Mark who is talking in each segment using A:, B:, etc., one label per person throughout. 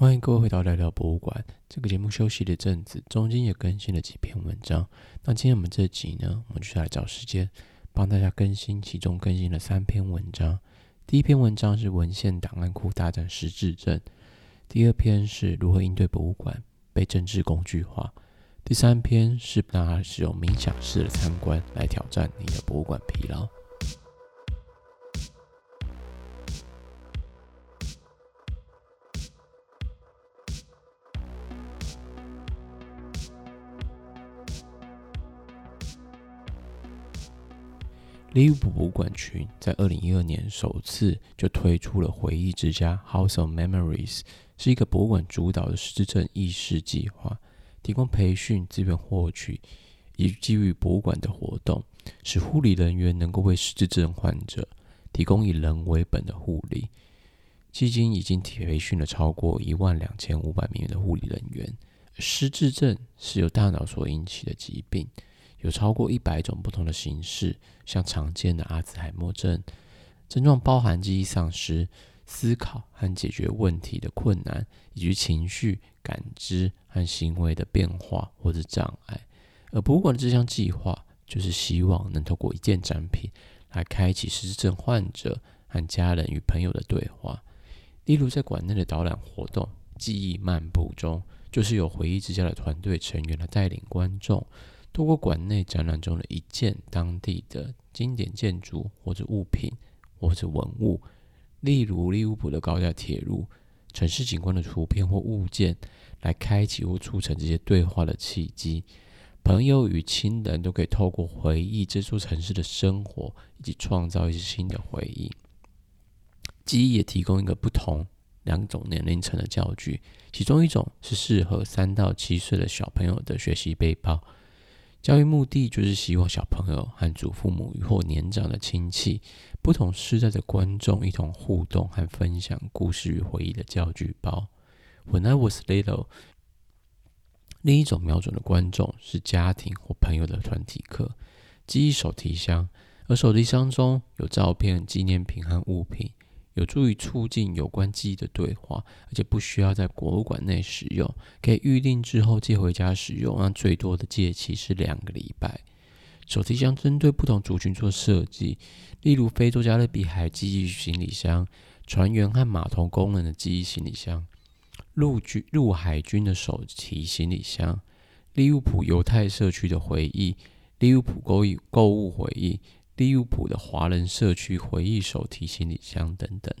A: 欢迎各位回到聊聊博物馆。这个节目休息了一阵子，中间也更新了几篇文章。那今天我们这集呢，我们就来找时间帮大家更新，其中更新了三篇文章。第一篇文章是文献档案库大战实质证，第二篇是如何应对博物馆被政治工具化，第三篇是让它使用冥想式的参观来挑战你的博物馆疲劳。利物浦博物馆群在二零一二年首次就推出了回忆之家 House of Memories，是一个博物馆主导的失智症意识计划，提供培训、资源获取以及基于博物馆的活动，使护理人员能够为失智症患者提供以人为本的护理。迄今已经培训了超过一万两千五百名的护理人员。失智症是由大脑所引起的疾病。有超过一百种不同的形式，像常见的阿兹海默症，症状包含记忆丧失、思考和解决问题的困难，以及情绪、感知和行为的变化或者障碍。而博物馆的这项计划，就是希望能透过一件展品来开启失智症患者和家人与朋友的对话。例如，在馆内的导览活动“记忆漫步”中，就是由回忆之家的团队成员来带领观众。透过馆内展览中的一件当地的经典建筑或者物品或者文物，例如利物浦的高架铁路、城市景观的图片或物件，来开启或促成这些对话的契机。朋友与亲人都可以透过回忆这座城市的生活，以及创造一些新的回忆。记忆也提供一个不同两种年龄层的教具，其中一种是适合三到七岁的小朋友的学习背包。教育目的就是希望小朋友和祖父母或年长的亲戚、不同世代的观众一同互动和分享故事与回忆的教具包。When I was little，另一种瞄准的观众是家庭或朋友的团体课，记忆手提箱，而手提箱中有照片、纪念品和物品。有助于促进有关记忆的对话，而且不需要在博物馆内使用，可以预定之后借回家使用。让最多的借期是两个礼拜。手提箱针对不同族群做设计，例如非洲加勒比海记忆行李箱、船员和码头工人的记忆行李箱、陆军陆海军的手提行李箱、利物浦犹太社区的回忆、利物浦购物购物回忆。利物浦的华人社区回忆手提行李箱等等。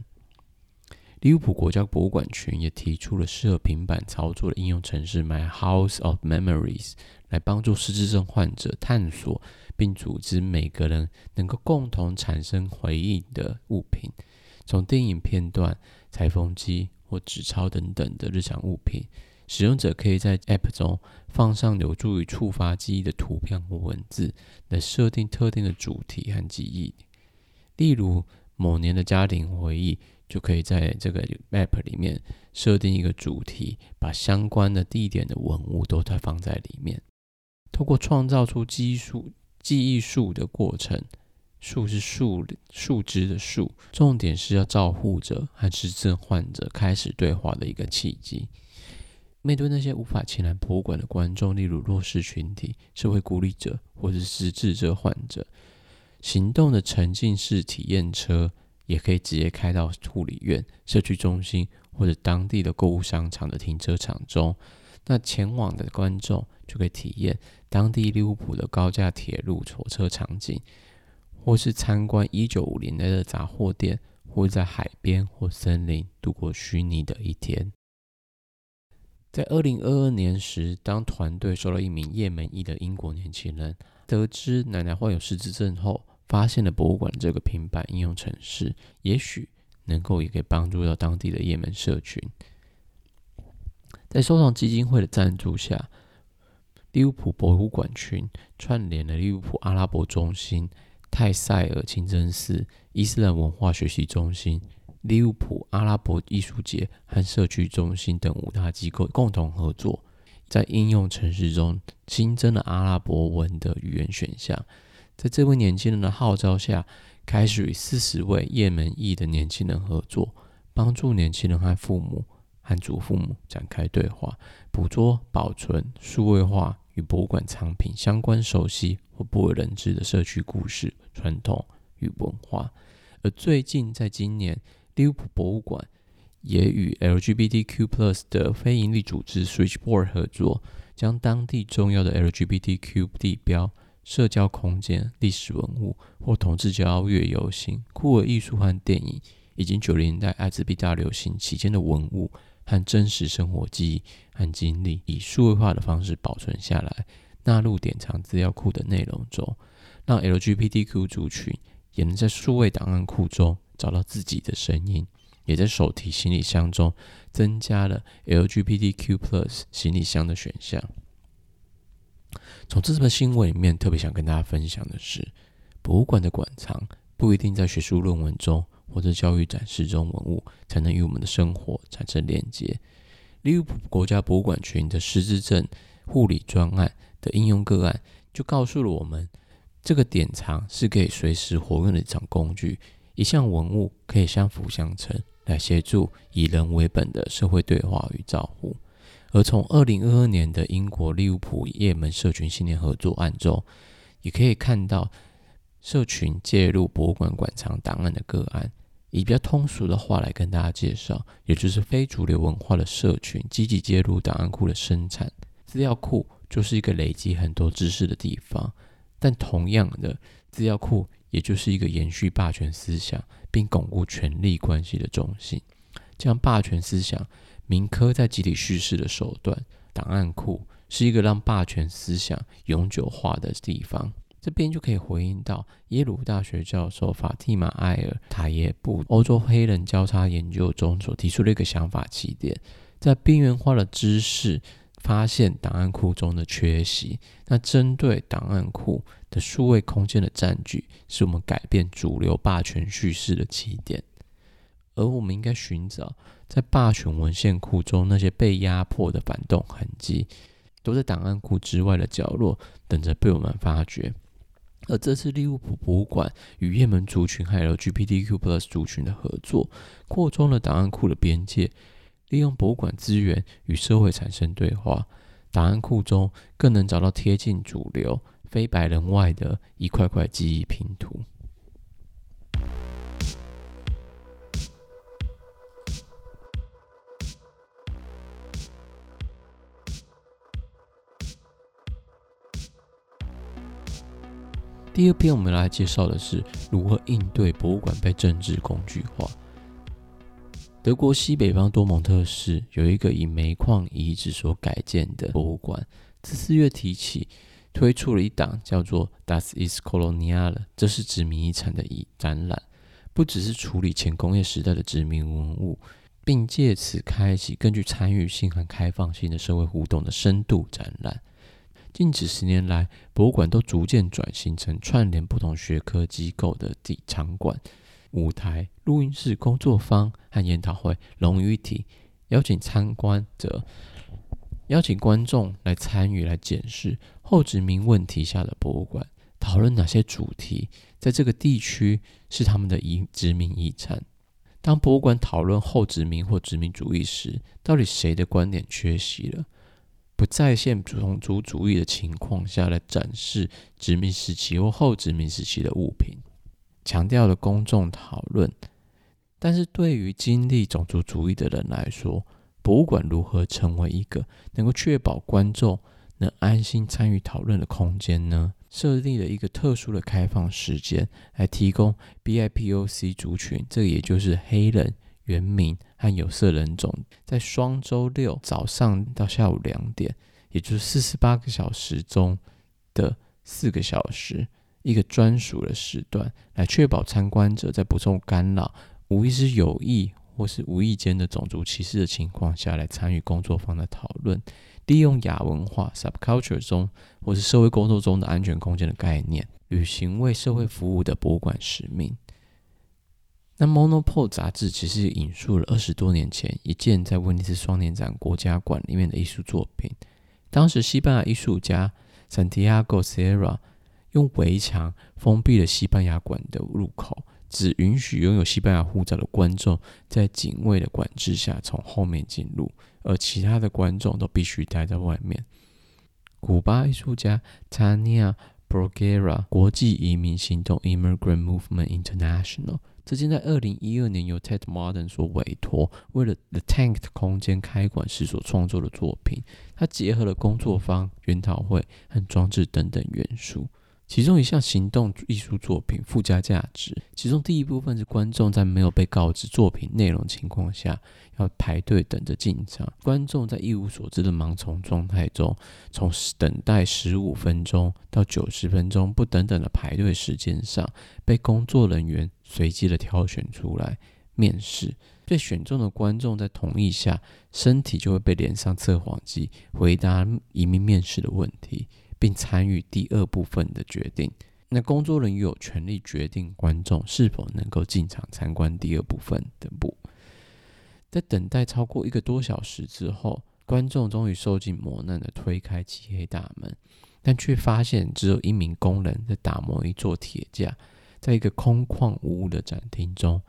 A: 利物浦国家博物馆群也提出了适合平板操作的应用程式 My House of Memories，来帮助失智症患者探索并组织每个人能够共同产生回忆的物品，从电影片段、裁缝机或纸钞等等的日常物品。使用者可以在 App 中放上有助于触发记忆的图片或文字，来设定特定的主题和记忆。例如，某年的家庭回忆，就可以在这个 App 里面设定一个主题，把相关的地点的文物都在放在里面。通过创造出记忆树、记忆树的过程，树是树树枝的树，重点是要照护者和失智患者开始对话的一个契机。面对那些无法前来博物馆的观众，例如弱势群体、社会孤立者或者是失智者患者，行动的沉浸式体验车也可以直接开到护理院、社区中心或者当地的购物商场的停车场中。那前往的观众就可以体验当地利物浦的高架铁路火车场景，或是参观一九五零年的杂货店，或在海边或森林度过虚拟的一天。在二零二二年时，当团队收到一名叶门裔的英国年轻人，得知奶奶患有失智症后，发现了博物馆这个平板应用程式，也许能够也可以帮助到当地的叶门社群。在收藏基金会的赞助下，利物浦博物馆群串联了利物浦阿拉伯中心、泰塞尔清真寺、伊斯兰文化学习中心。利物浦阿拉伯艺术节和社区中心等五大机构共同合作，在应用程式中新增了阿拉伯文的语言选项。在这位年轻人的号召下，开始与四十位叶门裔的年轻人合作，帮助年轻人和父母和祖父母展开对话，捕捉、保存、数位化与博物馆藏品相关、熟悉或不为人知的社区故事、传统与文化。而最近，在今年，利物浦博物馆也与 LGBTQ+ 的非营利组织 Switchboard 合作，将当地重要的 LGBTQ 地标、社交空间、历史文物或同志骄傲月游行、酷儿艺术和电影，以及九零年代艾滋病大流行期间的文物和真实生活记忆和经历，以数位化的方式保存下来，纳入典藏资料库的内容中，让 LGBTQ 族群也能在数位档案库中找到自己的声音，也在手提行李箱中增加了 LGBTQ+ 行李箱的选项。从这则新闻里面，特别想跟大家分享的是，博物馆的馆藏不一定在学术论文中。或者教育展示中文物才能与我们的生活产生连接。利物浦国家博物馆群的失智症护理专案的应用个案，就告诉了我们，这个典藏是可以随时活用的一场工具，一项文物可以相辅相成，来协助以人为本的社会对话与照护。而从二零二二年的英国利物浦叶门社群青年合作案中，也可以看到。社群介入博物馆馆藏档案的个案，以比较通俗的话来跟大家介绍，也就是非主流文化的社群积极介入档案库的生产。资料库就是一个累积很多知识的地方，但同样的，资料库也就是一个延续霸权思想并巩固权力关系的中心。这样霸权思想铭刻在集体叙事的手段，档案库是一个让霸权思想永久化的地方。这边就可以回应到耶鲁大学教授法蒂玛·艾尔塔耶布欧洲黑人交叉研究中所提出的一个想法起点，在边缘化的知识发现档案库中的缺席。那针对档案库的数位空间的占据，是我们改变主流霸权叙事的起点。而我们应该寻找在霸权文献库中那些被压迫的反动痕迹，都在档案库之外的角落等着被我们发掘。而这次利物浦博物馆与叶门族群还有 GPTQ Plus 族群的合作，扩充了档案库的边界，利用博物馆资源与社会产生对话。档案库中更能找到贴近主流、非白人外的一块块记忆拼图。第二篇我们来介绍的是如何应对博物馆被政治工具化。德国西北方多蒙特市有一个以煤矿遗址所改建的博物馆，自四月提起推出了一档叫做 Das ist Kolonial，这是殖民遗产的展览，不只是处理前工业时代的殖民文物，并借此开启更具参与性和开放性的社会互动的深度展览。近几十年来，博物馆都逐渐转型成串联不同学科机构的体场馆、舞台、录音室、工作坊和研讨会融于一体，邀请参观者、邀请观众来参与、来检视后殖民问题下的博物馆，讨论哪些主题在这个地区是他们的遗殖民遗产。当博物馆讨论后殖民或殖民主义时，到底谁的观点缺席了？不再现种族主义的情况下来展示殖民时期或后殖民时期的物品，强调了公众讨论。但是对于经历种族主义的人来说，博物馆如何成为一个能够确保观众能安心参与讨论的空间呢？设立了一个特殊的开放时间，来提供 BIPOC 族群，这个也就是黑人。原民和有色人种在双周六早上到下午两点，也就是四十八个小时中的四个小时，一个专属的时段，来确保参观者在不受干扰、无疑是有意或是无意间的种族歧视的情况下来参与工作坊的讨论，利用亚文化 （subculture） 中或是社会工作中的安全空间的概念，履行为社会服务的博物馆使命。那《Monopole》杂志其实引述了二十多年前一件在威尼斯双年展国家馆里面的艺术作品。当时西班牙艺术家 Santiago Sierra 用围墙封闭了西班牙馆的入口，只允许拥有西班牙护照的观众在警卫的管制下从后面进入，而其他的观众都必须待在外面。古巴艺术家 Tania Bruguera 国际移民行动 Immigrant Movement International，这件在二零一二年由 Ted Modern 所委托，为了 The Tanked 空间开馆时所创作的作品。它结合了工作坊、研讨会和装置等等元素。其中一项行动艺术作品附加价值，其中第一部分是观众在没有被告知作品内容情况下，要排队等着进场。观众在一无所知的盲从状态中，从等待十五分钟到九十分钟不等等的排队时间上，被工作人员随机的挑选出来面试。被选中的观众在同意下，身体就会被连上测谎机，回答移民面试的问题。并参与第二部分的决定。那工作人员有权利决定观众是否能够进场参观第二部分的部。在等待超过一个多小时之后，观众终于受尽磨难地推开漆黑大门，但却发现只有一名工人在打磨一座铁架。在一个空旷无物的展厅中，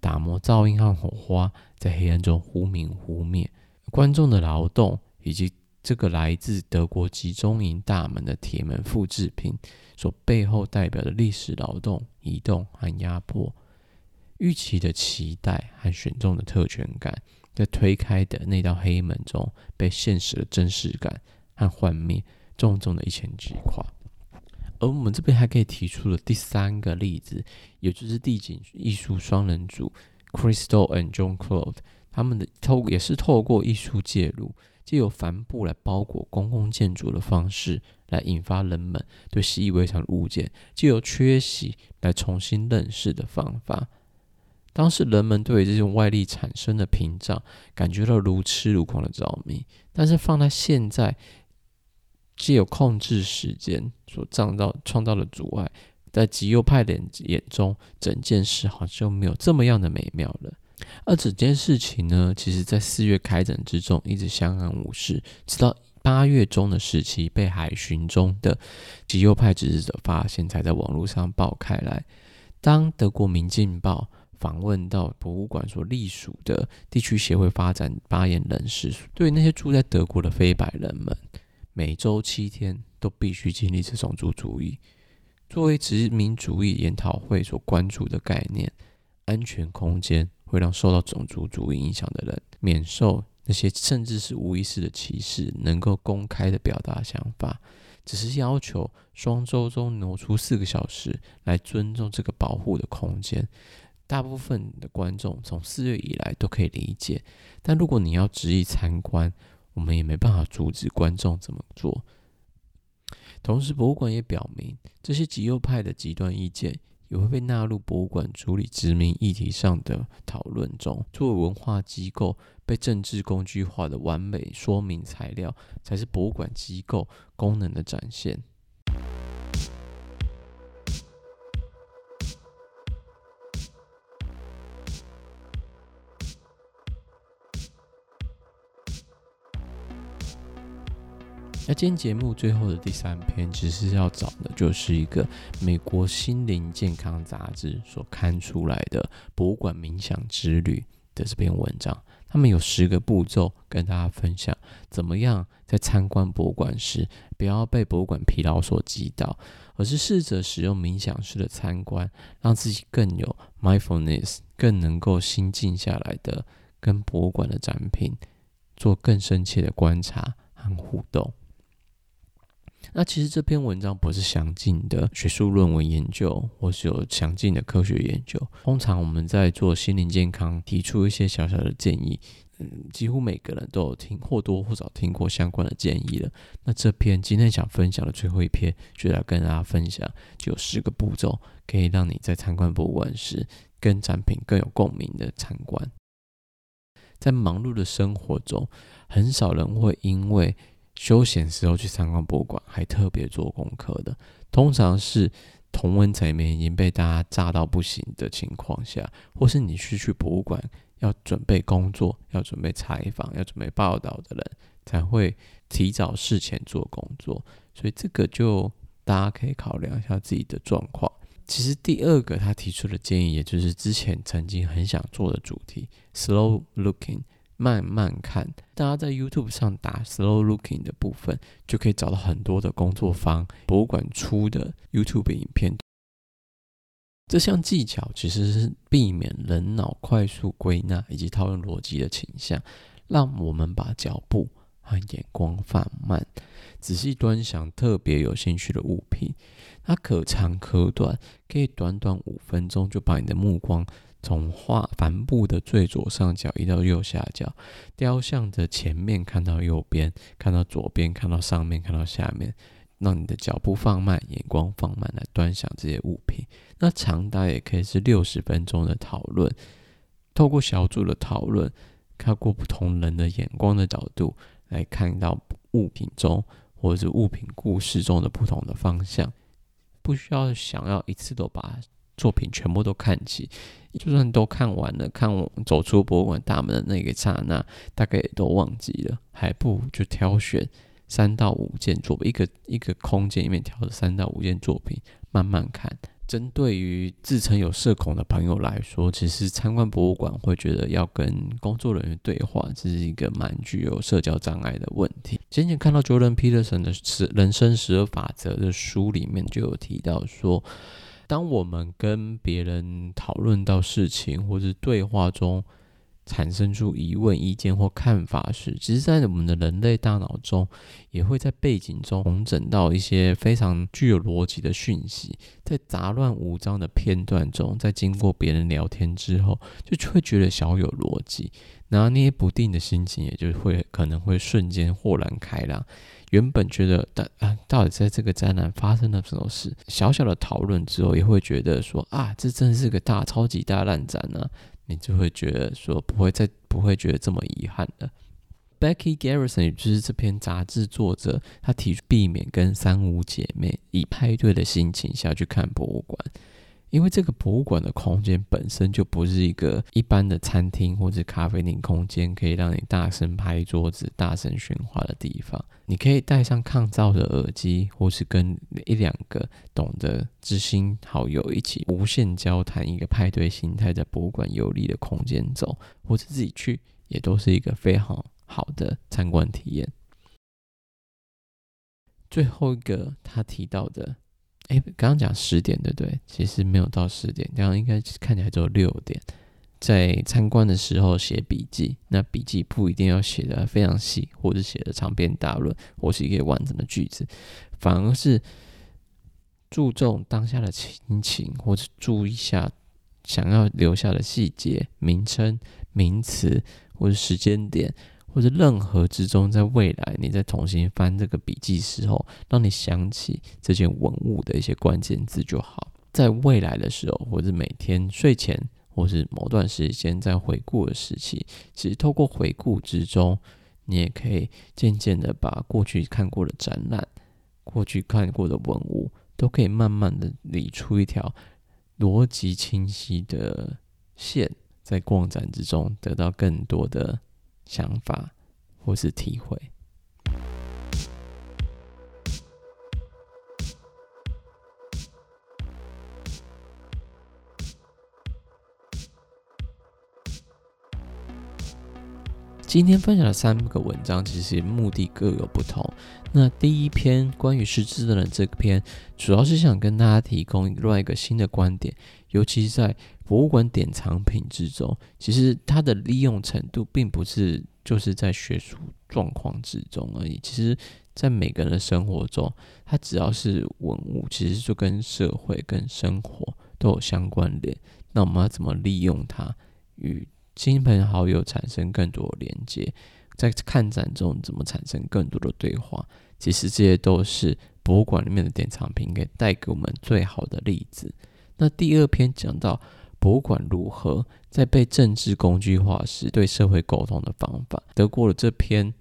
A: 打磨噪音和火花在黑暗中忽明忽灭。观众的劳动以及这个来自德国集中营大门的铁门复制品，所背后代表的历史劳动、移动和压迫，预期的期待和选中的特权感，在推开的那道黑门中，被现实的真实感和幻灭重重的一拳击垮。而我们这边还可以提出了第三个例子，也就是地景艺术双人组 Crystal and John Claude，他们的透也是透过艺术介入。借由帆布来包裹公共建筑的方式，来引发人们对习以为常的物件，借由缺席来重新认识的方法。当时人们对于这种外力产生的屏障感觉到如痴如狂的着迷，但是放在现在，借由控制时间所创造创造的阻碍，在极右派的眼中，整件事好像就没有这么样的美妙了。而整件事情呢，其实在四月开展之中一直相安无事，直到八月中的时期被海巡中的极右派支持者发现，才在网络上爆开来。当德国《明镜报》访问到博物馆所隶属的地区协会发展发言人时，对那些住在德国的非白人们，每周七天都必须经历这种族主义，作为殖民主义研讨会所关注的概念，安全空间。会让受到种族主义影响的人免受那些甚至是无意识的歧视，能够公开的表达想法，只是要求双周中挪出四个小时来尊重这个保护的空间。大部分的观众从四月以来都可以理解，但如果你要执意参观，我们也没办法阻止观众这么做。同时，博物馆也表明，这些极右派的极端意见。也会被纳入博物馆处理殖民议题上的讨论中。作为文化机构，被政治工具化的完美说明材料，才是博物馆机构功能的展现。那今天节目最后的第三篇，其实要找的就是一个美国心灵健康杂志所刊出来的博物馆冥想之旅的这篇文章。他们有十个步骤跟大家分享，怎么样在参观博物馆时不要被博物馆疲劳所击倒，而是试着使用冥想式的参观，让自己更有 mindfulness，更能够心静下来的跟博物馆的展品做更深切的观察和互动。那其实这篇文章不是详尽的学术论文研究，或是有详尽的科学研究。通常我们在做心灵健康，提出一些小小的建议，嗯，几乎每个人都有听或多或少听过相关的建议了。那这篇今天想分享的最后一篇，就来跟大家分享，就有十个步骤，可以让你在参观博物馆时，跟展品更有共鸣的参观。在忙碌的生活中，很少人会因为休闲时候去参观博物馆，还特别做功课的，通常是同温层里面已经被大家炸到不行的情况下，或是你是去博物馆要准备工作、要准备采访、要准备报道的人，才会提早事前做工作。所以这个就大家可以考量一下自己的状况。其实第二个他提出的建议，也就是之前曾经很想做的主题，slow looking，慢慢看。大家在 YouTube 上打 slow looking 的部分，就可以找到很多的工作坊博物馆出的 YouTube 影片。这项技巧其实是避免人脑快速归纳以及套用逻辑的倾向，让我们把脚步和眼光放慢，仔细端详特别有兴趣的物品。它可长可短，可以短短五分钟就把你的目光从画帆布的最左上角移到右下角，雕像的前面看到右边，看到左边，看到上面，看到下面，让你的脚步放慢，眼光放慢来端详这些物品。那长达也可以是六十分钟的讨论，透过小组的讨论，看过不同人的眼光的角度来看到物品中或者是物品故事中的不同的方向。不需要想要一次都把作品全部都看齐，就算都看完了，看我走出博物馆大门的那个刹那，大概也都忘记了，还不如就挑选三到五件作品，一个一个空间里面挑的三到五件作品，慢慢看。针对于自称有社恐的朋友来说，其实参观博物馆会觉得要跟工作人员对话，这是一个蛮具有社交障碍的问题。先前看到 Jordan Peterson 的《十人生十二法则》的书里面就有提到说，当我们跟别人讨论到事情或者对话中，产生出疑问、意见或看法时，其实，在我们的人类大脑中，也会在背景中重整到一些非常具有逻辑的讯息。在杂乱无章的片段中，在经过别人聊天之后，就会觉得小有逻辑，拿捏不定的心情也就会可能会瞬间豁然开朗。原本觉得，但啊，到底在这个展览发生了什么事？小小的讨论之后，也会觉得说啊，这真是个大超级大烂展呢、啊。你就会觉得说不会再不会觉得这么遗憾了。Becky Garrison 也就是这篇杂志作者，他提出避免跟三五姐妹以派对的心情下去看博物馆。因为这个博物馆的空间本身就不是一个一般的餐厅或者咖啡厅空间，可以让你大声拍桌子、大声喧哗的地方。你可以戴上抗噪的耳机，或是跟一两个懂得知心好友一起无限交谈，一个派对心态在博物馆游历的空间走，或者自己去，也都是一个非常好的参观体验。最后一个他提到的。哎，刚刚讲十点对不对？其实没有到十点，刚刚应该看起来只有六点。在参观的时候写笔记，那笔记不一定要写的非常细，或者写的长篇大论，或是一个完整的句子，反而是注重当下的心情，或者注意一下想要留下的细节、名称、名词或者时间点。或者任何之中，在未来你再重新翻这个笔记时候，让你想起这件文物的一些关键字就好。在未来的时候，或者每天睡前，或是某段时间在回顾的时期，其实透过回顾之中，你也可以渐渐的把过去看过的展览、过去看过的文物，都可以慢慢的理出一条逻辑清晰的线，在逛展之中得到更多的。想法或是体会。今天分享的三个文章，其实目的各有不同。那第一篇关于失智的人这篇，主要是想跟大家提供另外一个新的观点，尤其在。博物馆典藏品之中，其实它的利用程度并不是就是在学术状况之中而已。其实，在每个人的生活中，它只要是文物，其实就跟社会、跟生活都有相关联。那我们要怎么利用它，与亲朋好友产生更多连接？在看展中怎么产生更多的对话？其实这些都是博物馆里面的典藏品，可以带给我们最好的例子。那第二篇讲到。博物馆如何在被政治工具化时对社会沟通的方法？得过了这篇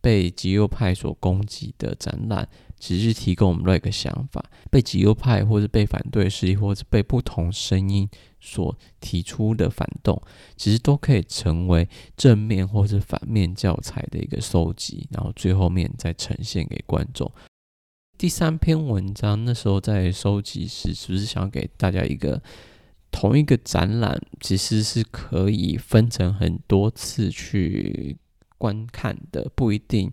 A: 被极右派所攻击的展览，只是提供我们另一个想法：被极右派或者被反对势力，或者被不同声音所提出的反动，其实都可以成为正面或者反面教材的一个收集，然后最后面再呈现给观众。第三篇文章那时候在收集时，是不是想给大家一个同一个展览其实是可以分成很多次去观看的，不一定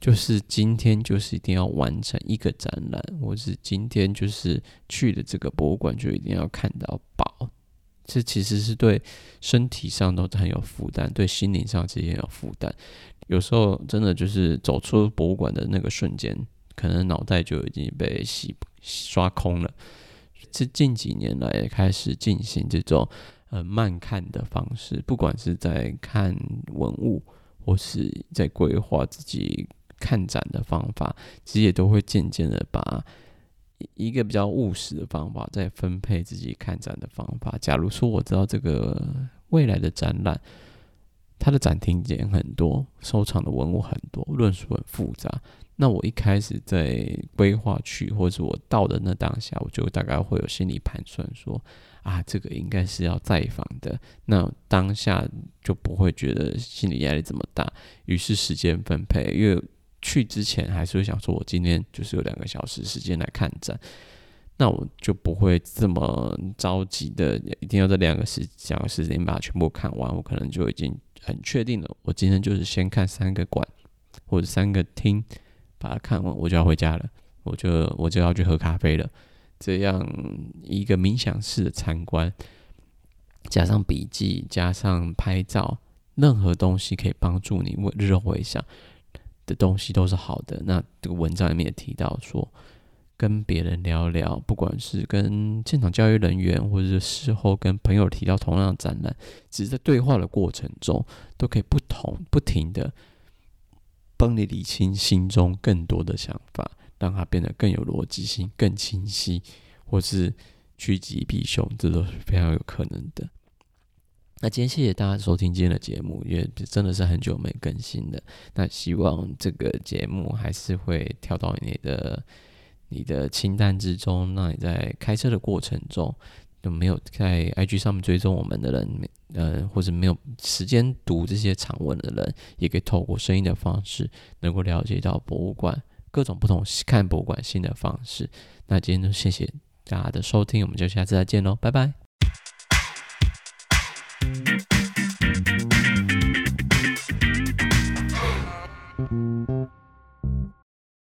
A: 就是今天就是一定要完成一个展览，或是今天就是去的这个博物馆就一定要看到宝。这其实是对身体上都很有负担，对心灵上其实也有负担。有时候真的就是走出博物馆的那个瞬间，可能脑袋就已经被洗刷空了。这近几年来开始进行这种呃慢看的方式，不管是在看文物，或是在规划自己看展的方法，其实也都会渐渐的把。一个比较务实的方法，在分配自己看展的方法。假如说我知道这个未来的展览，它的展厅间很多，收藏的文物很多，论述很复杂，那我一开始在规划去，或者我到的那当下，我就大概会有心理盘算说，啊，这个应该是要再访的。那当下就不会觉得心理压力这么大，于是时间分配，因为。去之前还是会想说，我今天就是有两个小时时间来看展，那我就不会这么着急的，一定要这两个时两个时间把它全部看完。我可能就已经很确定了，我今天就是先看三个馆或者三个厅，把它看完，我就要回家了，我就我就要去喝咖啡了。这样一个冥想式的参观，加上笔记，加上拍照，任何东西可以帮助你为日后回想。的东西都是好的。那这个文章里面也提到说，跟别人聊聊，不管是跟现场教育人员，或者是事后跟朋友提到同样的展览，只是在对话的过程中，都可以不同不停的帮你理清心中更多的想法，让它变得更有逻辑性、更清晰，或是趋吉避凶，这都是非常有可能的。那今天谢谢大家收听今天的节目，因为真的是很久没更新了。那希望这个节目还是会跳到你的你的清单之中。那你在开车的过程中，有没有在 IG 上面追踪我们的人，呃，或者没有时间读这些长文的人，也可以透过声音的方式，能够了解到博物馆各种不同看博物馆新的方式。那今天就谢谢大家的收听，我们就下次再见喽，拜拜。